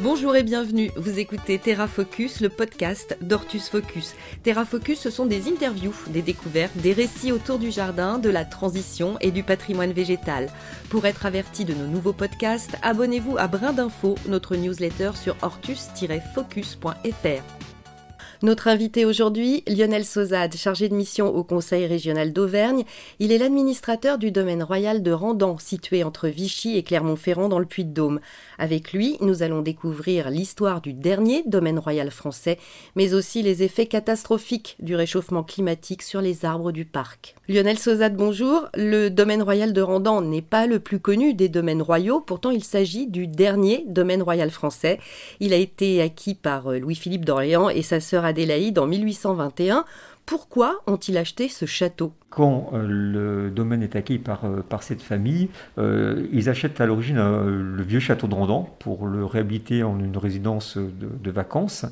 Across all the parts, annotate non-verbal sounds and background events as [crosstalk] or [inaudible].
Bonjour et bienvenue, vous écoutez Terra Focus, le podcast d'Ortus Focus. Terra Focus, ce sont des interviews, des découvertes, des récits autour du jardin, de la transition et du patrimoine végétal. Pour être averti de nos nouveaux podcasts, abonnez-vous à Brin d'Info, notre newsletter sur ortus-focus.fr. Notre invité aujourd'hui, Lionel Sauzade, chargé de mission au Conseil régional d'Auvergne. Il est l'administrateur du domaine royal de Randan, situé entre Vichy et Clermont-Ferrand dans le Puy-de-Dôme. Avec lui, nous allons découvrir l'histoire du dernier domaine royal français, mais aussi les effets catastrophiques du réchauffement climatique sur les arbres du parc. Lionel Sauzade, bonjour. Le domaine royal de Randan n'est pas le plus connu des domaines royaux, pourtant il s'agit du dernier domaine royal français. Il a été acquis par euh, Louis-Philippe d'Orléans et sa sœur Adélaïde en 1821. Pourquoi ont-ils acheté ce château? Quand euh, le domaine est acquis par, euh, cette famille, euh, ils achètent à l'origine le vieux château de Randan pour le réhabiliter en une résidence de, vacances.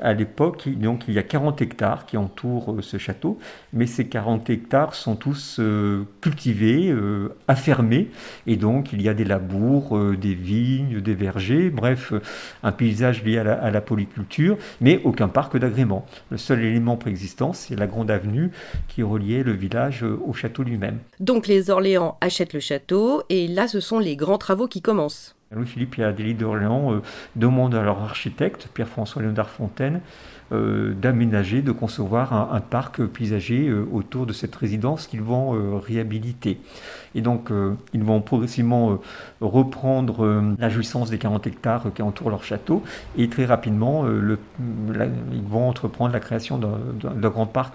À l'époque, donc, il y a 40 hectares qui entourent ce château, mais ces 40 hectares sont tous cultivés, affermés, et donc il y a des labours, des vignes, des vergers, bref, un paysage lié à la, à la polyculture, mais aucun parc d'agrément. Le seul élément préexistant, c'est la grande avenue qui reliait le village euh, au château lui-même. Donc les Orléans achètent le château et là ce sont les grands travaux qui commencent. Louis-Philippe et Adélie d'Orléans euh, demandent à leur architecte, Pierre-François Léonard Fontaine, d'aménager, de concevoir un, parc paysager euh, autour de cette résidence qu'ils vont euh, réhabiliter. Et donc, ils vont progressivement reprendre la jouissance des 40 hectares qui entourent leur château et très rapidement, ils vont entreprendre la création d'un grand parc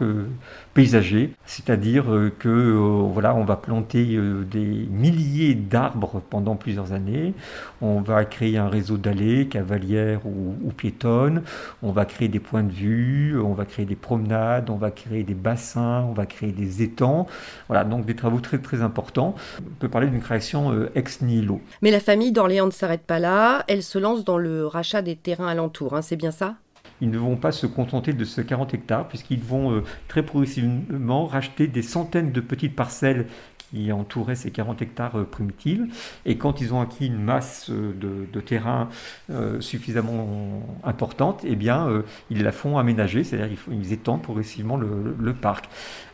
paysager, c'est-à-dire que voilà, on va planter des milliers d'arbres pendant plusieurs années, on va créer un réseau d'allées cavalières ou, ou piétonnes, on va créer des points de vue, on va créer des promenades, on va créer des bassins, on va créer des étangs. Voilà, donc des travaux très très importants. On peut parler d'une création euh, ex nihilo. Mais la famille d'Orléans ne s'arrête pas là, elle se lance dans le rachat des terrains alentours, hein, c'est bien ça? Ils ne vont pas se contenter de ce 40 hectares, puisqu'ils vont euh, très progressivement racheter des centaines de petites parcelles qui entouraient ces 40 hectares euh, primitifs. Et quand ils ont acquis une masse euh, de, terrain euh, suffisamment importante, eh bien, ils la font aménager, c'est-à-dire qu'ils étendent progressivement le, parc,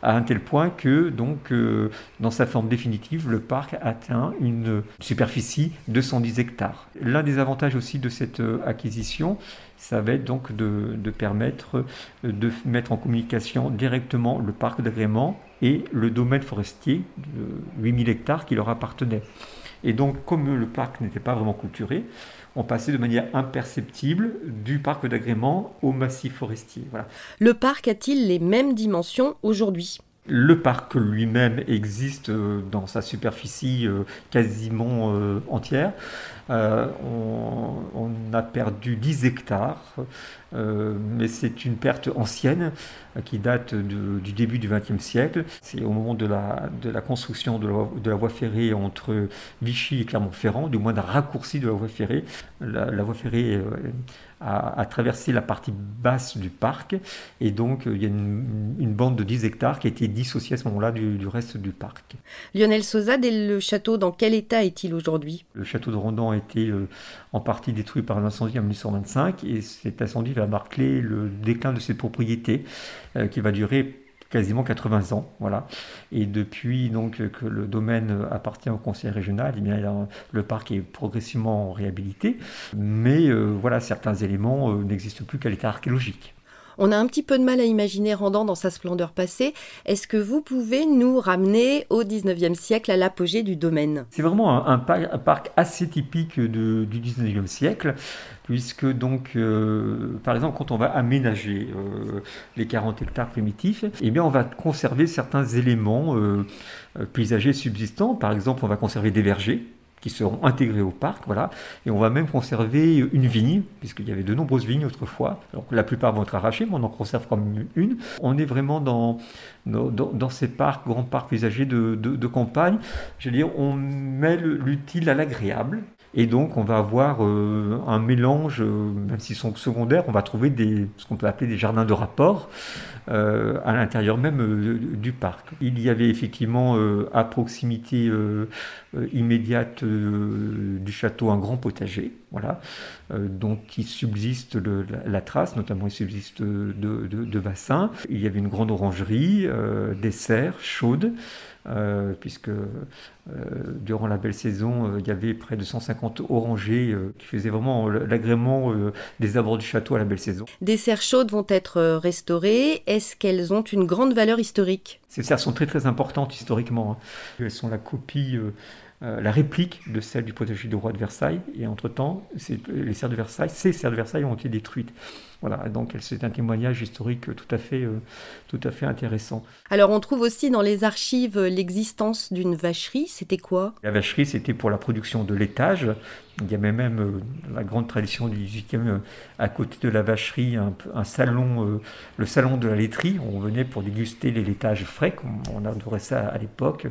à un tel point que, donc, dans sa forme définitive, le parc atteint une superficie de 110 hectares. L'un des avantages aussi de cette acquisition, ça va être donc de, permettre de mettre en communication directement le parc d'agrément et le domaine forestier de 8000 hectares qui leur appartenait. Et donc, comme le parc n'était pas vraiment culturé, on passait de manière imperceptible du parc d'agrément au massif forestier. Le parc a-t-il les mêmes dimensions aujourd'hui? Le parc lui-même existe euh, dans sa superficie euh, quasiment euh, entière. on, a perdu 10 hectares, mais c'est une perte ancienne qui date du début du XXe siècle. C'est au moment de la, de la construction de la, de la, voie ferrée entre Vichy et Clermont-Ferrand, du moins d'un raccourci de la voie ferrée. La, la voie ferrée à, traverser la partie basse du parc. Et donc, il y a une, bande de 10 hectares qui a été dissociée à ce moment-là du, reste du parc. Lionel Sauzade, et le château, dans quel état est-il aujourd'hui? Le château de Rondan a été euh, en partie détruit par un incendie en 1825 et cet incendie va marquer le déclin de ses propriétés euh, qui va durer quasiment 80 ans. Voilà. Et depuis donc, que le domaine appartient au conseil régional, eh le parc est progressivement réhabilité. Mais euh, voilà, certains éléments euh, n'existent plus qu'à l'état archéologique. On a un petit peu de mal à imaginer Randan dans sa splendeur passée. Est-ce que vous pouvez nous ramener au 19e siècle, à l'apogée du domaine? C'est vraiment un, parc assez typique du 19e siècle, puisque donc, euh, par exemple, quand on va aménager euh, les 40 hectares primitifs, eh bien, on va conserver certains éléments euh, paysagers subsistants. Par exemple, on va conserver des vergers qui seront intégrés au parc, voilà. Et on va même conserver une vigne, puisqu'il y avait de nombreuses vignes autrefois. La plupart vont être arrachées, mais on en conserve comme une. On est vraiment dans, dans, ces parcs, grands parcs paysagers de, de, campagne. Je veux dire, on met l'utile à l'agréable. Et donc, on va avoir un mélange, même s'ils sont secondaires, on va trouver des, ce qu'on peut appeler des jardins de rapport à l'intérieur même du parc. Il y avait effectivement à proximité immédiate du château un grand potager, voilà, dont il subsiste la, trace, notamment il subsiste de, de, bassins. Il y avait une grande orangerie, des serres chaudes. Euh, puisque euh, durant la belle saison, euh, il y avait près de 150 orangers qui faisaient vraiment l'agrément des abords du château à la belle saison. Des serres chaudes vont être restaurées. Est-ce qu'elles ont une grande valeur historique? Ces serres sont très très importantes historiquement. Hein. Elles sont la copie la réplique de celle du potager du roi de Versailles. Et entre-temps, les serres de Versailles, ces serres de Versailles ont été détruites. Voilà, donc c'est un témoignage historique tout à fait, euh, tout à fait intéressant. Alors on trouve aussi dans les archives l'existence d'une vacherie, c'était quoi? La vacherie, c'était pour la production de laitage. Il y avait même euh, la grande tradition du 18e, euh, à côté de la vacherie, un, salon, le salon de la laiterie. On venait pour déguster les laitages frais, comme on adorait ça à l'époque.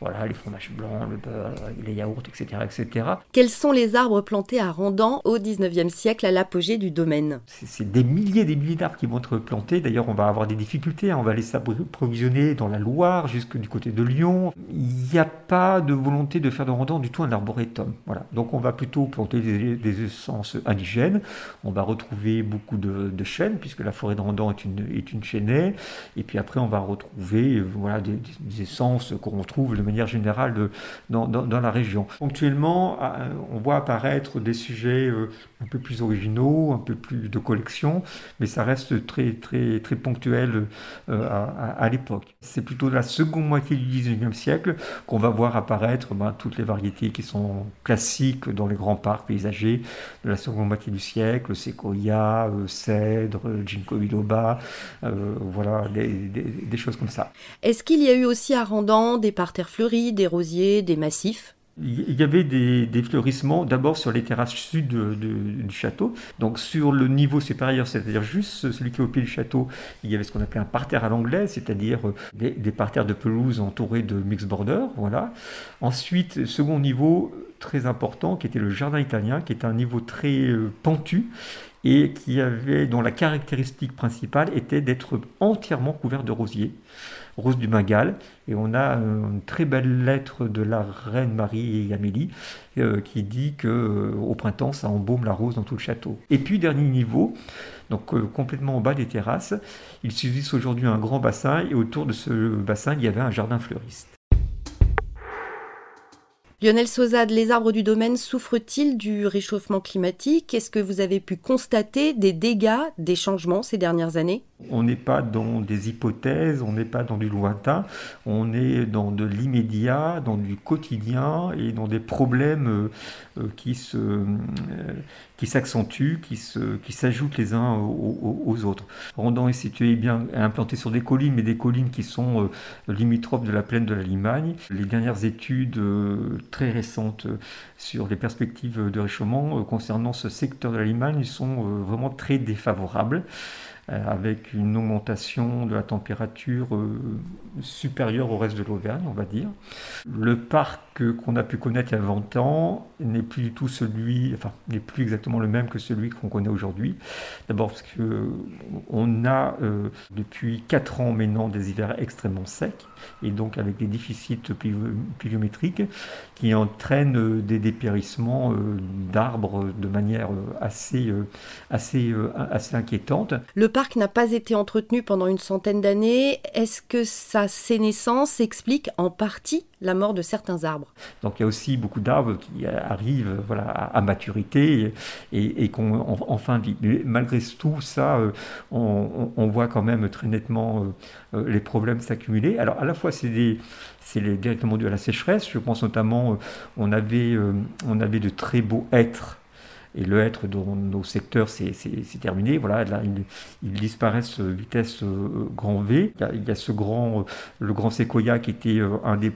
Voilà, les fromages blancs, le beurre, les yaourts, etc., etc. Quels sont les arbres plantés à Randan au 19e siècle à l'apogée du domaine? Des milliers et des milliers d'arbres qui vont être plantés. D'ailleurs, on va avoir des difficultés. Hein. On va les s'approvisionner dans la Loire, jusque du côté de Lyon. Il n'y a pas de volonté de faire de Randon du tout un arboretum. Voilà. Donc, on va plutôt planter des, essences indigènes. On va retrouver beaucoup de, chênes, puisque la forêt de Randon est une, est une chênaie. Et puis après, on va retrouver voilà, des, essences qu'on retrouve de manière générale dans, dans, la région. Ponctuellement, euh, on voit apparaître des sujets euh, un peu plus originaux, un peu plus de collection, mais ça reste très, très, très ponctuel euh, à, l'époque. C'est plutôt la seconde moitié du 19e siècle qu'on va voir apparaître ben, toutes les variétés qui sont classiques dans les grands parcs paysagers de la seconde moitié du siècle, séquoia, euh, cèdre, ginkgo biloba, euh, voilà, des, des choses comme ça. Est-ce qu'il y a eu aussi à Randan des parterres fleuris, des rosiers, des massifs? Il y avait des, fleurissements d'abord sur les terrasses sud du château. Donc sur le niveau supérieur, c'est-à-dire juste celui qui est au pied du château, il y avait ce qu'on appelait un parterre à l'anglaise, c'est-à-dire euh, des, parterres de pelouse entourés de mix border. Voilà. Ensuite, second niveau très important, qui était le jardin italien, qui est un niveau très euh, pentu et qui avait, dont la caractéristique principale était d'être entièrement couvert de rosiers, rose du Magal. Et on a une très belle lettre de la reine Marie et Amélie euh, qui dit que euh, au printemps ça embaume la rose dans tout le château. Et puis dernier niveau, donc euh, complètement en bas des terrasses, il subsiste aujourd'hui un grand bassin et autour de ce bassin il y avait un jardin fleuriste. Lionel Sauzade, les arbres du domaine souffrent-ils du réchauffement climatique? Est-ce que vous avez pu constater des dégâts, des changements ces dernières années? On n'est pas dans des hypothèses, on n'est pas dans du lointain, on est dans de l'immédiat, dans du quotidien et dans des problèmes euh, euh, euh, qui s'accentuent, qui, s'ajoutent les uns aux, autres. Rondon est situé bien implanté sur des collines, mais des collines qui sont limitrophes de la plaine de la Limagne. Les dernières études très récentes sur les perspectives de réchauffement concernant ce secteur de la Limagne sont vraiment très défavorables. Euh, avec une augmentation de la température euh, supérieure au reste de l'Auvergne, on va dire. Le parc qu'on a pu connaître il y a 20 ans n'est plus du tout celui, enfin, n'est plus exactement le même que celui qu'on connaît aujourd'hui. D'abord parce qu'on a euh, depuis 4 ans maintenant des hivers extrêmement secs et donc avec des déficits pluviométriques qui entraînent des dépérissements d'arbres de manière assez, assez, assez inquiétante. Le parc n'a pas été entretenu pendant une centaine d'années. Est-ce que sa sénescence explique en partie la mort de certains arbres? Donc il y a aussi beaucoup d'arbres qui arrivent voilà, à, maturité et, et, qu'on en. Mais malgré tout ça, euh, on, voit quand même très nettement euh, euh, les problèmes s'accumuler. Alors à la fois c'est c'est directement dû à la sécheresse. Je pense notamment, on, avait, on avait de très beaux êtres et le être dans nos secteurs, c'est terminé. Voilà, là, ils, disparaissent vitesse grand V. Il y, a, ce grand, le grand séquoia qui était un des,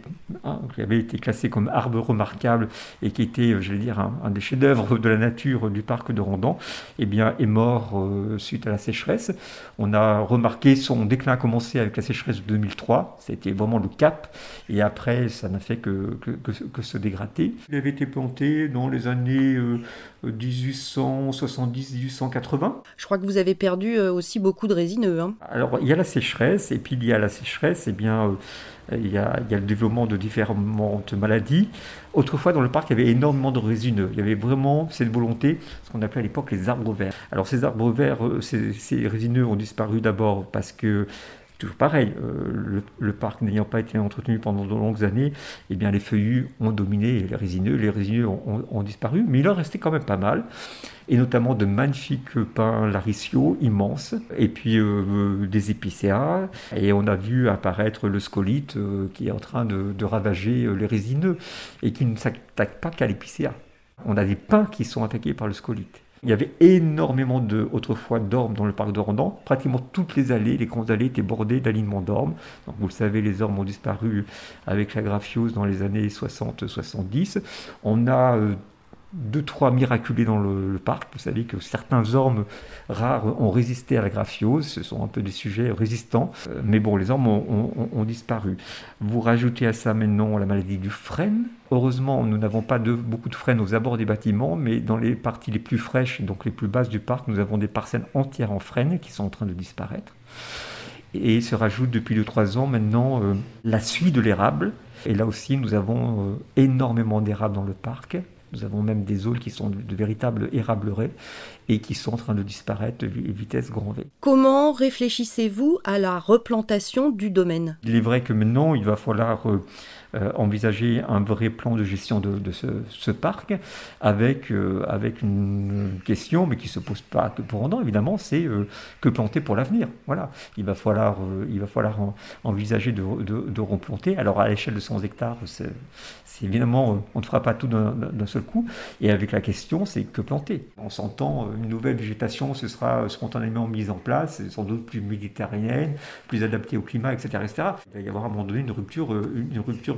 qui avait été classé comme arbre remarquable et qui était, je vais dire, un, des chefs-d'œuvre de la nature du parc de Randan, eh bien, est mort suite à la sécheresse. On a remarqué son déclin a commencé avec la sécheresse de 2003. C'était vraiment le cap. Et après, ça n'a fait que, que, se dégrader. Il avait été planté dans les années 1870-1880. Euh, Je crois que vous avez perdu euh, aussi beaucoup de résineux. Hein. Alors, il y a la sécheresse, et puis il y a la sécheresse, et eh bien, euh, il y, a, il y, a, le développement de différentes maladies. Autrefois, dans le parc, il y avait énormément de résineux. Il y avait vraiment cette volonté, ce qu'on appelait à l'époque les arbres verts. Alors, ces arbres verts, ces, ces résineux ont disparu d'abord parce que toujours pareil, euh, le, parc n'ayant pas été entretenu pendant de longues années, eh bien les feuillus ont dominé les résineux, les résineux ont, disparu, mais il en restait quand même pas mal, et notamment de magnifiques pins lariciaux immenses, et puis euh, des épicéas, et on a vu apparaître le scolite euh, qui est en train de, de ravager les résineux, et qui ne s'attaque pas qu'à l'épicéa. On a des pins qui sont attaqués par le scolite. Il y avait énormément de, autrefois d'ormes dans le parc de Randan. Pratiquement toutes les allées, les grandes allées étaient bordées d'alignements d'ormes. vous le savez, les ormes ont disparu avec la graphiose dans les années 60-70. On a euh, deux, trois miraculés dans le, parc. Vous savez que certains ormes rares ont résisté à la graphiose. Ce sont un peu des sujets résistants. Euh, mais bon, les ormes ont, disparu. Vous rajoutez à ça maintenant la maladie du frêne. Heureusement, nous n'avons pas beaucoup de frêne aux abords des bâtiments, mais dans les parties les plus fraîches, donc les plus basses du parc, nous avons des parcelles entières en frêne qui sont en train de disparaître. Et se rajoute depuis 2-3 ans maintenant euh, la suie de l'érable. Et là aussi, nous avons euh, énormément d'érables dans le parc. Nous avons même des zones qui sont de, véritables érableraies et qui sont en train de disparaître à vitesse grand V. Comment réfléchissez-vous à la replantation du domaine? Il est vrai que maintenant, il va falloir euh, euh, envisager un vrai plan de gestion de, ce, parc avec, euh, avec une question, mais qui ne se pose pas que pour Randan, évidemment, c'est euh, que planter pour l'avenir. Voilà. Il va falloir, il va falloir envisager de, de, replanter. Alors, à l'échelle de 100 hectares, c'est évidemment, on ne fera pas tout d'un seul coup. Et avec la question, c'est que planter. En s'entend, une nouvelle végétation, ce sera spontanément mise en place, sans doute plus méditerranéenne, plus adaptée au climat, etc., etc. Il va y avoir à un moment donné une rupture, une rupture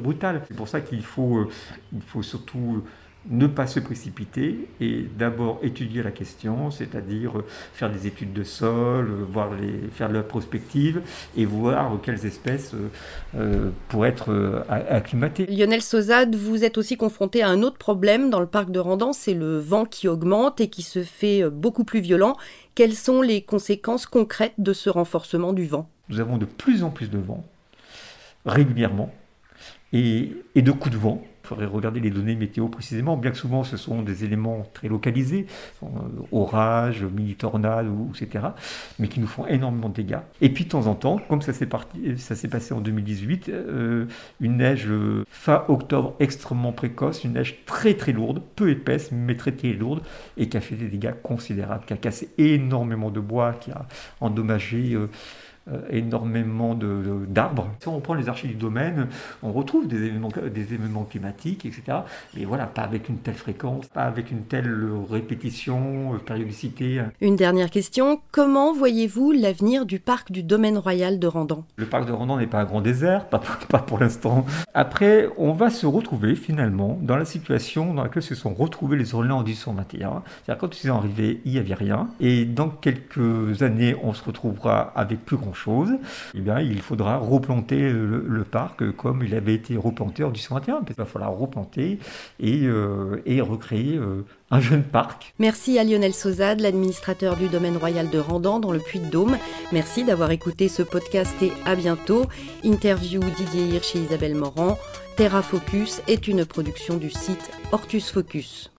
c'est pour ça qu'il faut, euh, il faut surtout ne pas se précipiter et d'abord étudier la question, c'est-à-dire euh, faire des études de sol, euh, voir les, faire de la prospective et voir quelles espèces pourraient être acclimatées. Lionel Sauzade, vous êtes aussi confronté à un autre problème dans le parc de Randan, c'est le vent qui augmente et qui se fait beaucoup plus violent. Quelles sont les conséquences concrètes de ce renforcement du vent? Nous avons de plus en plus de vent régulièrement et, de coups de vent. Il faudrait regarder les données météo précisément, bien que souvent ce sont des éléments très localisés, euh, orages, mini-tornades, etc., mais qui nous font énormément de dégâts. Et puis de temps en temps, comme ça s'est, passé en 2018, euh, une neige euh, fin octobre extrêmement précoce, une neige très très lourde, peu épaisse, mais très très lourde, et qui a fait des dégâts considérables, qui a cassé énormément de bois, qui a endommagé... Euh, énormément d'arbres. si on prend les archives du domaine, on retrouve des événements, des événements climatiques, etc. Mais voilà, pas avec une telle fréquence, pas avec une telle répétition, euh, périodicité. Une dernière question, comment voyez-vous l'avenir du parc du domaine royal de Randan? Le parc de Randan n'est pas un grand désert, pas, [laughs] pas pour l'instant. Après, on va se retrouver finalement dans la situation dans laquelle se sont retrouvés les Orléans en 1821. C'est-à-dire quand ils sont arrivés, il n'y avait rien. Et dans quelques années, on se retrouvera avec plus grand chose, eh bien, il faudra replanter le, parc comme il avait été replanté en 1821. Il va falloir replanter et, euh, recréer euh, un jeune parc. Merci à Lionel Sauzade, l'administrateur du domaine royal de Randan dans le Puy-de-Dôme. Merci d'avoir écouté ce podcast et à bientôt. Interview Didier Hirsch et Isabelle Morand. Terra Focus est une production du site Hortus Focus.